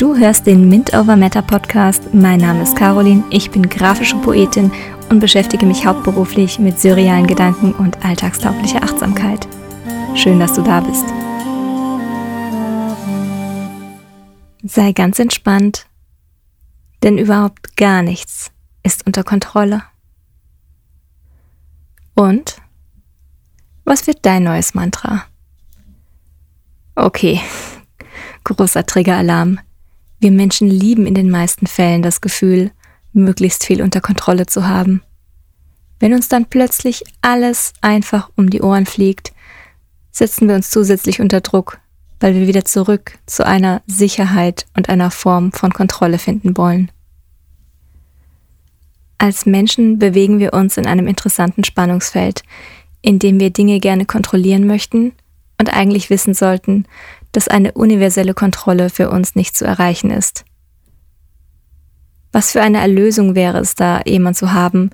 Du hörst den Mint Over Matter Podcast. Mein Name ist Caroline, ich bin grafische Poetin und beschäftige mich hauptberuflich mit surrealen Gedanken und alltagstauglicher Achtsamkeit. Schön, dass du da bist. Sei ganz entspannt, denn überhaupt gar nichts ist unter Kontrolle. Und was wird dein neues Mantra? Okay, Großer Triggeralarm. Wir Menschen lieben in den meisten Fällen das Gefühl, möglichst viel unter Kontrolle zu haben. Wenn uns dann plötzlich alles einfach um die Ohren fliegt, setzen wir uns zusätzlich unter Druck, weil wir wieder zurück zu einer Sicherheit und einer Form von Kontrolle finden wollen. Als Menschen bewegen wir uns in einem interessanten Spannungsfeld, in dem wir Dinge gerne kontrollieren möchten und eigentlich wissen sollten, dass eine universelle Kontrolle für uns nicht zu erreichen ist. Was für eine Erlösung wäre es da, jemand zu haben,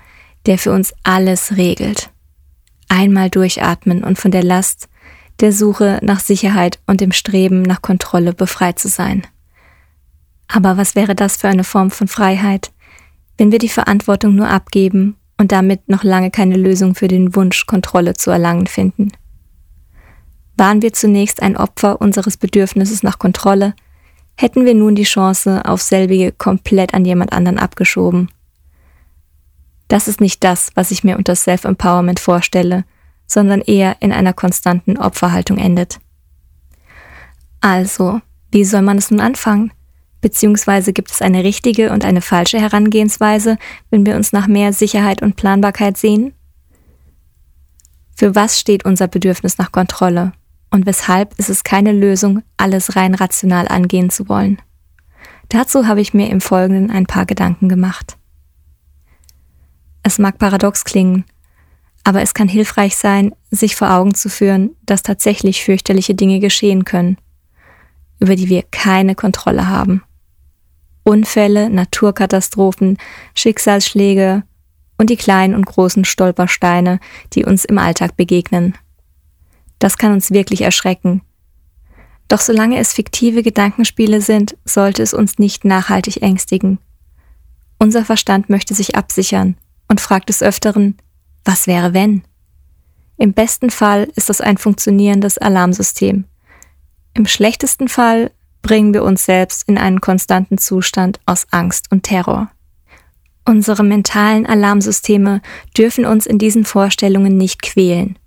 der für uns alles regelt. Einmal durchatmen und von der Last, der Suche nach Sicherheit und dem Streben nach Kontrolle befreit zu sein. Aber was wäre das für eine Form von Freiheit, wenn wir die Verantwortung nur abgeben und damit noch lange keine Lösung für den Wunsch, Kontrolle zu erlangen finden? Waren wir zunächst ein Opfer unseres Bedürfnisses nach Kontrolle, hätten wir nun die Chance auf selbige komplett an jemand anderen abgeschoben. Das ist nicht das, was ich mir unter Self-Empowerment vorstelle, sondern eher in einer konstanten Opferhaltung endet. Also, wie soll man es nun anfangen? Beziehungsweise gibt es eine richtige und eine falsche Herangehensweise, wenn wir uns nach mehr Sicherheit und Planbarkeit sehen? Für was steht unser Bedürfnis nach Kontrolle? Und weshalb ist es keine Lösung, alles rein rational angehen zu wollen. Dazu habe ich mir im Folgenden ein paar Gedanken gemacht. Es mag paradox klingen, aber es kann hilfreich sein, sich vor Augen zu führen, dass tatsächlich fürchterliche Dinge geschehen können, über die wir keine Kontrolle haben. Unfälle, Naturkatastrophen, Schicksalsschläge und die kleinen und großen Stolpersteine, die uns im Alltag begegnen. Das kann uns wirklich erschrecken. Doch solange es fiktive Gedankenspiele sind, sollte es uns nicht nachhaltig ängstigen. Unser Verstand möchte sich absichern und fragt des Öfteren, was wäre wenn? Im besten Fall ist das ein funktionierendes Alarmsystem. Im schlechtesten Fall bringen wir uns selbst in einen konstanten Zustand aus Angst und Terror. Unsere mentalen Alarmsysteme dürfen uns in diesen Vorstellungen nicht quälen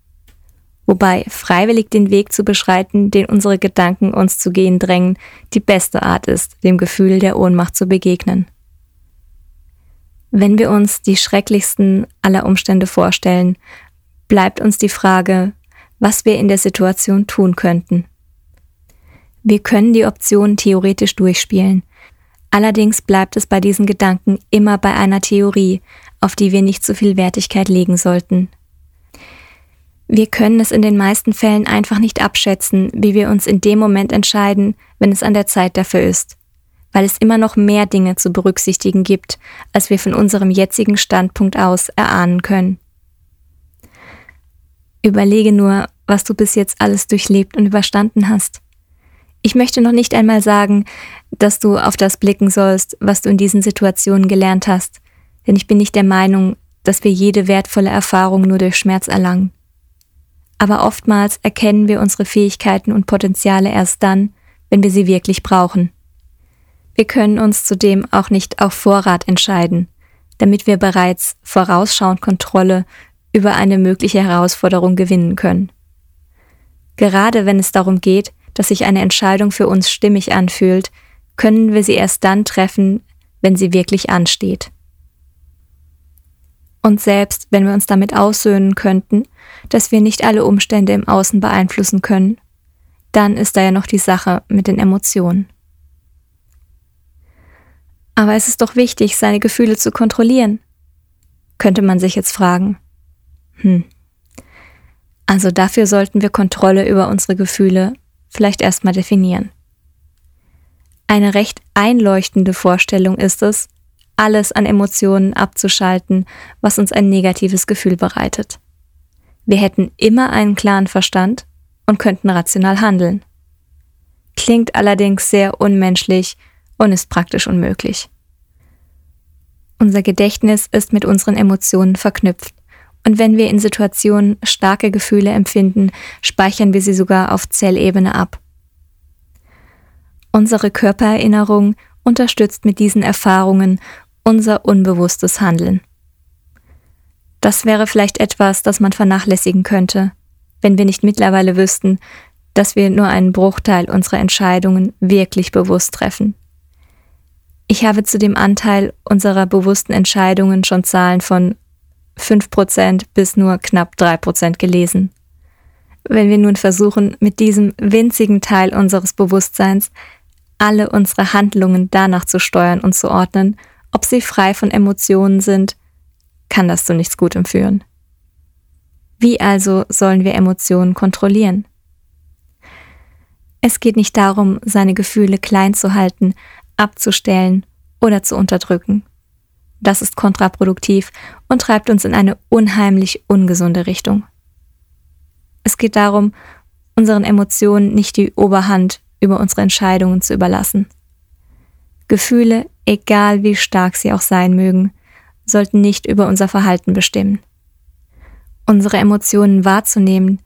wobei freiwillig den Weg zu beschreiten, den unsere Gedanken uns zu gehen drängen, die beste Art ist, dem Gefühl der Ohnmacht zu begegnen. Wenn wir uns die schrecklichsten aller Umstände vorstellen, bleibt uns die Frage, was wir in der Situation tun könnten. Wir können die Optionen theoretisch durchspielen. Allerdings bleibt es bei diesen Gedanken immer bei einer Theorie, auf die wir nicht so viel Wertigkeit legen sollten. Wir können es in den meisten Fällen einfach nicht abschätzen, wie wir uns in dem Moment entscheiden, wenn es an der Zeit dafür ist, weil es immer noch mehr Dinge zu berücksichtigen gibt, als wir von unserem jetzigen Standpunkt aus erahnen können. Überlege nur, was du bis jetzt alles durchlebt und überstanden hast. Ich möchte noch nicht einmal sagen, dass du auf das blicken sollst, was du in diesen Situationen gelernt hast, denn ich bin nicht der Meinung, dass wir jede wertvolle Erfahrung nur durch Schmerz erlangen aber oftmals erkennen wir unsere Fähigkeiten und Potenziale erst dann, wenn wir sie wirklich brauchen. Wir können uns zudem auch nicht auf Vorrat entscheiden, damit wir bereits vorausschauend Kontrolle über eine mögliche Herausforderung gewinnen können. Gerade wenn es darum geht, dass sich eine Entscheidung für uns stimmig anfühlt, können wir sie erst dann treffen, wenn sie wirklich ansteht. Und selbst wenn wir uns damit aussöhnen könnten, dass wir nicht alle Umstände im Außen beeinflussen können, dann ist da ja noch die Sache mit den Emotionen. Aber es ist doch wichtig, seine Gefühle zu kontrollieren, könnte man sich jetzt fragen. Hm. Also dafür sollten wir Kontrolle über unsere Gefühle vielleicht erstmal definieren. Eine recht einleuchtende Vorstellung ist es, alles an Emotionen abzuschalten, was uns ein negatives Gefühl bereitet. Wir hätten immer einen klaren Verstand und könnten rational handeln. Klingt allerdings sehr unmenschlich und ist praktisch unmöglich. Unser Gedächtnis ist mit unseren Emotionen verknüpft. Und wenn wir in Situationen starke Gefühle empfinden, speichern wir sie sogar auf Zellebene ab. Unsere Körpererinnerung unterstützt mit diesen Erfahrungen unser unbewusstes Handeln. Das wäre vielleicht etwas, das man vernachlässigen könnte, wenn wir nicht mittlerweile wüssten, dass wir nur einen Bruchteil unserer Entscheidungen wirklich bewusst treffen. Ich habe zu dem Anteil unserer bewussten Entscheidungen schon Zahlen von 5% bis nur knapp 3% gelesen. Wenn wir nun versuchen, mit diesem winzigen Teil unseres Bewusstseins alle unsere Handlungen danach zu steuern und zu ordnen, ob sie frei von Emotionen sind, kann das zu nichts Gutem führen. Wie also sollen wir Emotionen kontrollieren? Es geht nicht darum, seine Gefühle klein zu halten, abzustellen oder zu unterdrücken. Das ist kontraproduktiv und treibt uns in eine unheimlich ungesunde Richtung. Es geht darum, unseren Emotionen nicht die Oberhand über unsere Entscheidungen zu überlassen. Gefühle, egal wie stark sie auch sein mögen, sollten nicht über unser Verhalten bestimmen. Unsere Emotionen wahrzunehmen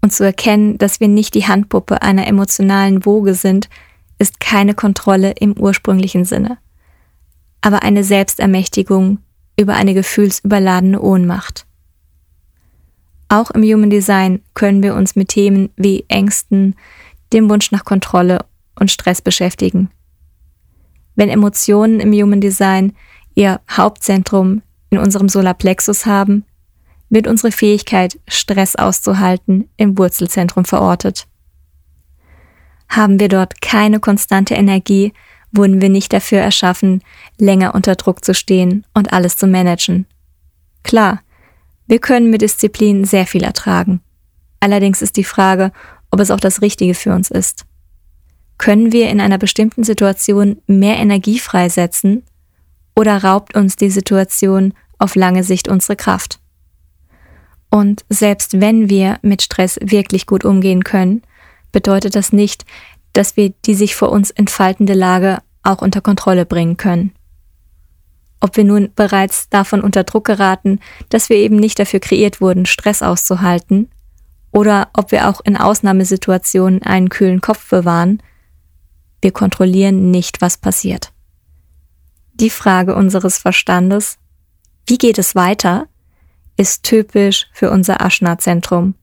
und zu erkennen, dass wir nicht die Handpuppe einer emotionalen Woge sind, ist keine Kontrolle im ursprünglichen Sinne, aber eine Selbstermächtigung über eine gefühlsüberladene Ohnmacht. Auch im Human Design können wir uns mit Themen wie Ängsten, dem Wunsch nach Kontrolle und Stress beschäftigen. Wenn Emotionen im Human Design ihr Hauptzentrum in unserem Solarplexus haben, wird unsere Fähigkeit, Stress auszuhalten, im Wurzelzentrum verortet. Haben wir dort keine konstante Energie, wurden wir nicht dafür erschaffen, länger unter Druck zu stehen und alles zu managen. Klar, wir können mit Disziplin sehr viel ertragen. Allerdings ist die Frage, ob es auch das Richtige für uns ist. Können wir in einer bestimmten Situation mehr Energie freisetzen oder raubt uns die Situation auf lange Sicht unsere Kraft? Und selbst wenn wir mit Stress wirklich gut umgehen können, bedeutet das nicht, dass wir die sich vor uns entfaltende Lage auch unter Kontrolle bringen können. Ob wir nun bereits davon unter Druck geraten, dass wir eben nicht dafür kreiert wurden, Stress auszuhalten, oder ob wir auch in Ausnahmesituationen einen kühlen Kopf bewahren, wir kontrollieren nicht, was passiert. Die Frage unseres Verstandes, wie geht es weiter, ist typisch für unser Aschna-Zentrum.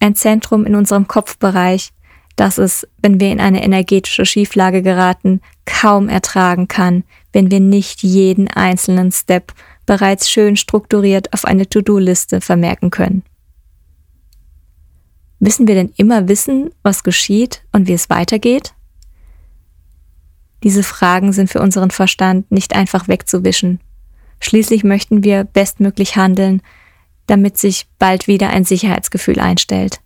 Ein Zentrum in unserem Kopfbereich, das es, wenn wir in eine energetische Schieflage geraten, kaum ertragen kann, wenn wir nicht jeden einzelnen Step bereits schön strukturiert auf eine To-Do-Liste vermerken können. Müssen wir denn immer wissen, was geschieht und wie es weitergeht? Diese Fragen sind für unseren Verstand nicht einfach wegzuwischen. Schließlich möchten wir bestmöglich handeln, damit sich bald wieder ein Sicherheitsgefühl einstellt.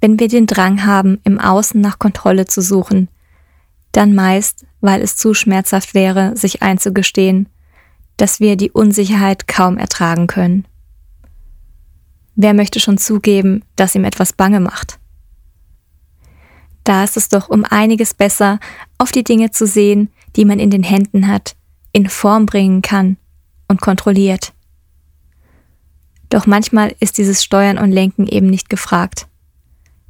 Wenn wir den Drang haben, im Außen nach Kontrolle zu suchen, dann meist, weil es zu schmerzhaft wäre, sich einzugestehen, dass wir die Unsicherheit kaum ertragen können. Wer möchte schon zugeben, dass ihm etwas bange macht? Da ist es doch um einiges besser, auf die Dinge zu sehen, die man in den Händen hat, in Form bringen kann und kontrolliert. Doch manchmal ist dieses Steuern und Lenken eben nicht gefragt.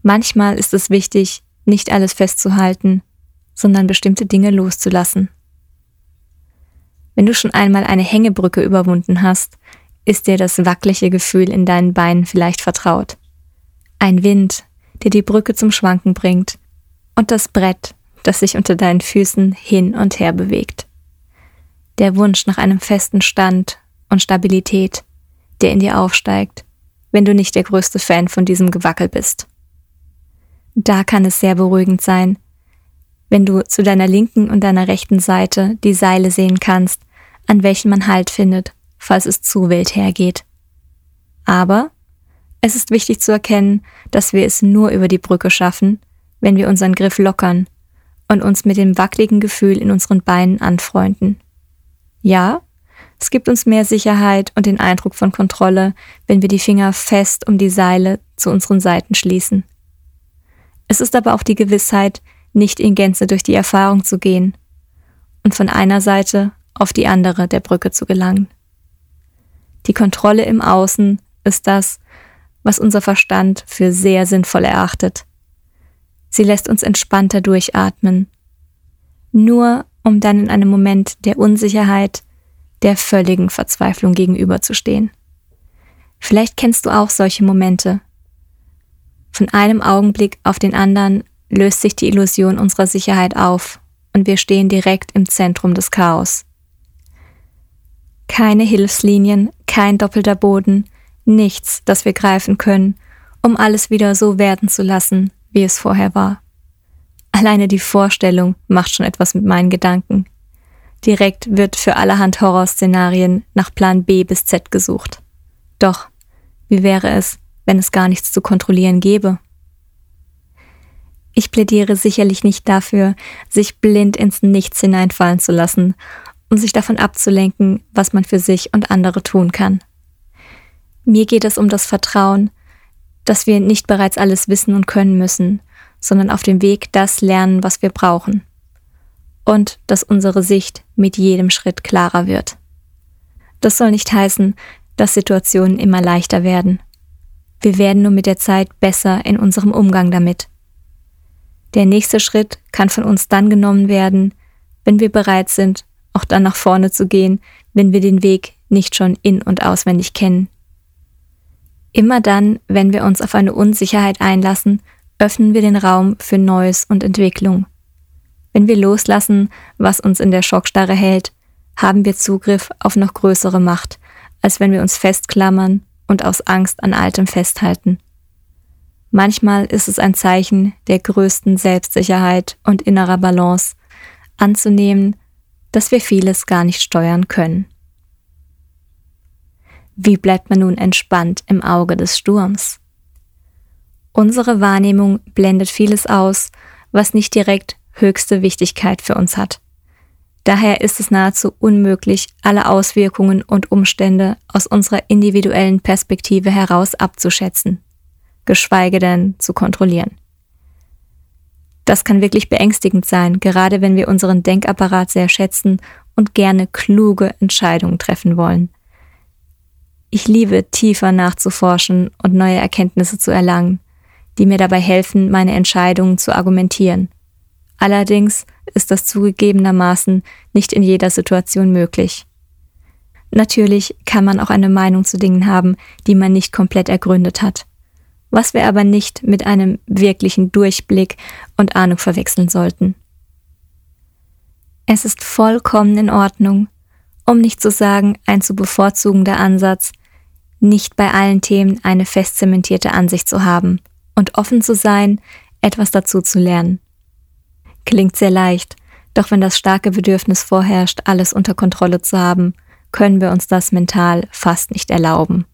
Manchmal ist es wichtig, nicht alles festzuhalten, sondern bestimmte Dinge loszulassen. Wenn du schon einmal eine Hängebrücke überwunden hast, ist dir das wackelige Gefühl in deinen Beinen vielleicht vertraut. Ein Wind, der die Brücke zum Schwanken bringt und das Brett, das sich unter deinen Füßen hin und her bewegt. Der Wunsch nach einem festen Stand und Stabilität, der in dir aufsteigt, wenn du nicht der größte Fan von diesem Gewackel bist. Da kann es sehr beruhigend sein, wenn du zu deiner linken und deiner rechten Seite die Seile sehen kannst, an welchen man Halt findet, falls es zu wild hergeht. Aber es ist wichtig zu erkennen, dass wir es nur über die Brücke schaffen, wenn wir unseren Griff lockern und uns mit dem wackeligen Gefühl in unseren Beinen anfreunden. Ja, es gibt uns mehr Sicherheit und den Eindruck von Kontrolle, wenn wir die Finger fest um die Seile zu unseren Seiten schließen. Es ist aber auch die Gewissheit, nicht in Gänze durch die Erfahrung zu gehen und von einer Seite auf die andere der Brücke zu gelangen. Die Kontrolle im Außen ist das, was unser Verstand für sehr sinnvoll erachtet. Sie lässt uns entspannter durchatmen, nur um dann in einem Moment der Unsicherheit, der völligen Verzweiflung gegenüberzustehen. Vielleicht kennst du auch solche Momente. Von einem Augenblick auf den anderen löst sich die Illusion unserer Sicherheit auf und wir stehen direkt im Zentrum des Chaos. Keine Hilfslinien, kein doppelter Boden, nichts, das wir greifen können, um alles wieder so werden zu lassen, wie es vorher war. Alleine die Vorstellung macht schon etwas mit meinen Gedanken. Direkt wird für allerhand Horrorszenarien nach Plan B bis Z gesucht. Doch, wie wäre es, wenn es gar nichts zu kontrollieren gäbe? Ich plädiere sicherlich nicht dafür, sich blind ins Nichts hineinfallen zu lassen, um sich davon abzulenken, was man für sich und andere tun kann. Mir geht es um das Vertrauen, dass wir nicht bereits alles wissen und können müssen, sondern auf dem Weg das lernen, was wir brauchen. Und dass unsere Sicht mit jedem Schritt klarer wird. Das soll nicht heißen, dass Situationen immer leichter werden. Wir werden nur mit der Zeit besser in unserem Umgang damit. Der nächste Schritt kann von uns dann genommen werden, wenn wir bereit sind, auch dann nach vorne zu gehen, wenn wir den Weg nicht schon in und auswendig kennen. Immer dann, wenn wir uns auf eine Unsicherheit einlassen, öffnen wir den Raum für Neues und Entwicklung. Wenn wir loslassen, was uns in der Schockstarre hält, haben wir Zugriff auf noch größere Macht, als wenn wir uns festklammern und aus Angst an Altem festhalten. Manchmal ist es ein Zeichen der größten Selbstsicherheit und innerer Balance, anzunehmen, dass wir vieles gar nicht steuern können. Wie bleibt man nun entspannt im Auge des Sturms? Unsere Wahrnehmung blendet vieles aus, was nicht direkt höchste Wichtigkeit für uns hat. Daher ist es nahezu unmöglich, alle Auswirkungen und Umstände aus unserer individuellen Perspektive heraus abzuschätzen, geschweige denn zu kontrollieren. Das kann wirklich beängstigend sein, gerade wenn wir unseren Denkapparat sehr schätzen und gerne kluge Entscheidungen treffen wollen. Ich liebe tiefer nachzuforschen und neue Erkenntnisse zu erlangen, die mir dabei helfen, meine Entscheidungen zu argumentieren. Allerdings ist das zugegebenermaßen nicht in jeder Situation möglich. Natürlich kann man auch eine Meinung zu Dingen haben, die man nicht komplett ergründet hat, was wir aber nicht mit einem wirklichen Durchblick und Ahnung verwechseln sollten. Es ist vollkommen in Ordnung, um nicht zu sagen ein zu bevorzugender Ansatz, nicht bei allen Themen eine fest zementierte Ansicht zu haben und offen zu sein, etwas dazu zu lernen. Klingt sehr leicht, doch wenn das starke Bedürfnis vorherrscht, alles unter Kontrolle zu haben, können wir uns das mental fast nicht erlauben.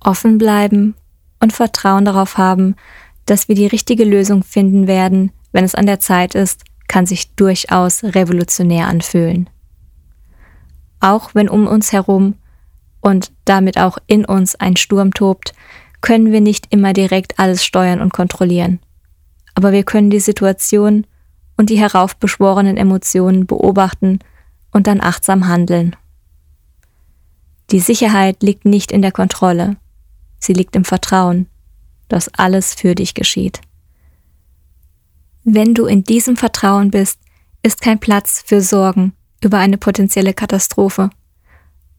Offen bleiben und Vertrauen darauf haben, dass wir die richtige Lösung finden werden, wenn es an der Zeit ist, kann sich durchaus revolutionär anfühlen. Auch wenn um uns herum und damit auch in uns ein Sturm tobt, können wir nicht immer direkt alles steuern und kontrollieren. Aber wir können die Situation und die heraufbeschworenen Emotionen beobachten und dann achtsam handeln. Die Sicherheit liegt nicht in der Kontrolle, sie liegt im Vertrauen, dass alles für dich geschieht. Wenn du in diesem Vertrauen bist, ist kein Platz für Sorgen über eine potenzielle Katastrophe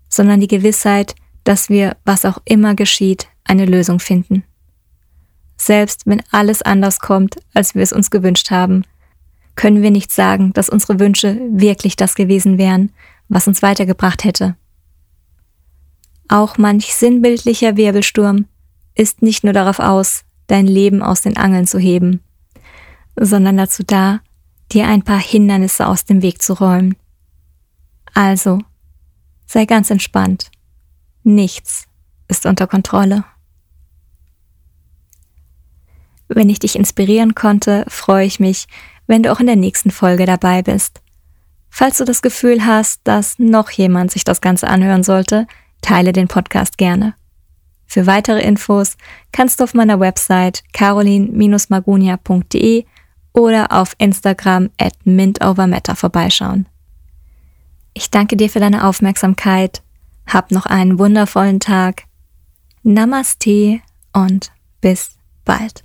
sondern die Gewissheit, dass wir, was auch immer geschieht, eine Lösung finden. Selbst wenn alles anders kommt, als wir es uns gewünscht haben, können wir nicht sagen, dass unsere Wünsche wirklich das gewesen wären, was uns weitergebracht hätte. Auch manch sinnbildlicher Wirbelsturm ist nicht nur darauf aus, dein Leben aus den Angeln zu heben, sondern dazu da, dir ein paar Hindernisse aus dem Weg zu räumen. Also, sei ganz entspannt. Nichts ist unter Kontrolle. Wenn ich dich inspirieren konnte, freue ich mich, wenn du auch in der nächsten Folge dabei bist. Falls du das Gefühl hast, dass noch jemand sich das Ganze anhören sollte, teile den Podcast gerne. Für weitere Infos kannst du auf meiner Website carolin-magunia.de oder auf Instagram at mintovermatter vorbeischauen. Ich danke dir für deine Aufmerksamkeit. Hab noch einen wundervollen Tag. Namaste und bis bald.